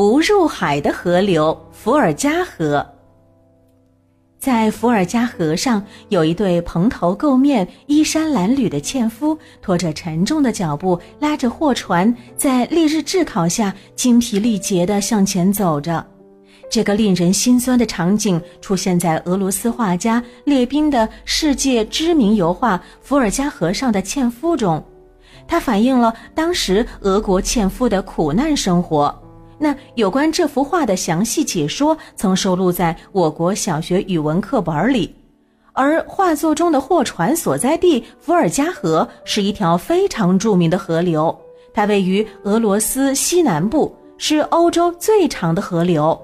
不入海的河流——伏尔加河。在伏尔加河上，有一对蓬头垢面、衣衫褴褛的纤夫，拖着沉重的脚步，拉着货船，在烈日炙烤下精疲力竭地向前走着。这个令人心酸的场景出现在俄罗斯画家列宾的世界知名油画《伏尔加河上的纤夫》中，它反映了当时俄国纤夫的苦难生活。那有关这幅画的详细解说曾收录在我国小学语文课本里，而画作中的货船所在地伏尔加河是一条非常著名的河流，它位于俄罗斯西南部，是欧洲最长的河流。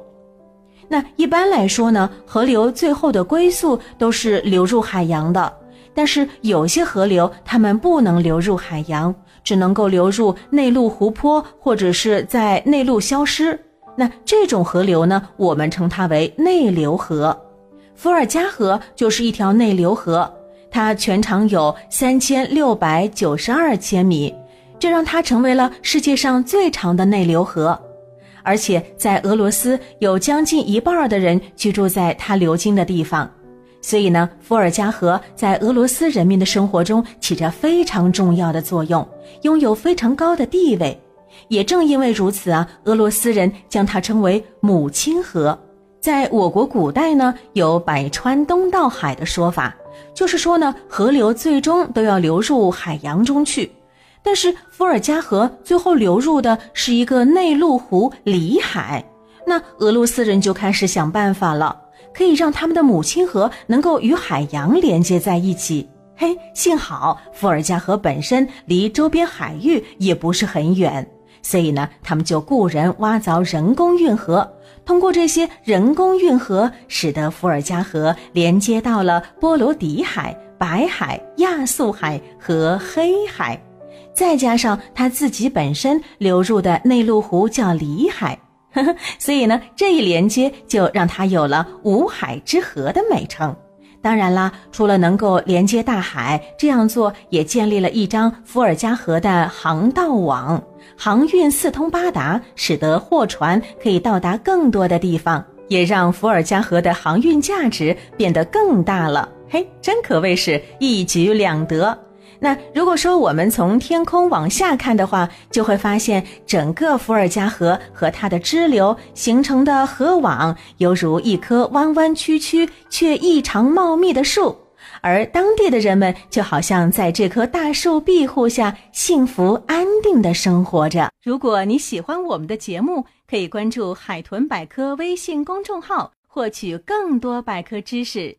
那一般来说呢，河流最后的归宿都是流入海洋的，但是有些河流它们不能流入海洋。只能够流入内陆湖泊，或者是在内陆消失。那这种河流呢，我们称它为内流河。伏尔加河就是一条内流河，它全长有三千六百九十二千米，这让它成为了世界上最长的内流河。而且在俄罗斯，有将近一半的人居住在它流经的地方。所以呢，伏尔加河在俄罗斯人民的生活中起着非常重要的作用，拥有非常高的地位。也正因为如此啊，俄罗斯人将它称为母亲河。在我国古代呢，有百川东到海的说法，就是说呢，河流最终都要流入海洋中去。但是伏尔加河最后流入的是一个内陆湖里海，那俄罗斯人就开始想办法了。可以让他们的母亲河能够与海洋连接在一起。嘿，幸好伏尔加河本身离周边海域也不是很远，所以呢，他们就雇人挖凿人工运河。通过这些人工运河，使得伏尔加河连接到了波罗的海、白海、亚速海和黑海，再加上它自己本身流入的内陆湖叫里海。所以呢，这一连接就让它有了“五海之河”的美称。当然啦，除了能够连接大海，这样做也建立了一张伏尔加河的航道网，航运四通八达，使得货船可以到达更多的地方，也让伏尔加河的航运价值变得更大了。嘿，真可谓是一举两得。那如果说我们从天空往下看的话，就会发现整个伏尔加河和它的支流形成的河网，犹如一棵弯弯曲曲却异常茂密的树，而当地的人们就好像在这棵大树庇护下，幸福安定的生活着。如果你喜欢我们的节目，可以关注“海豚百科”微信公众号，获取更多百科知识。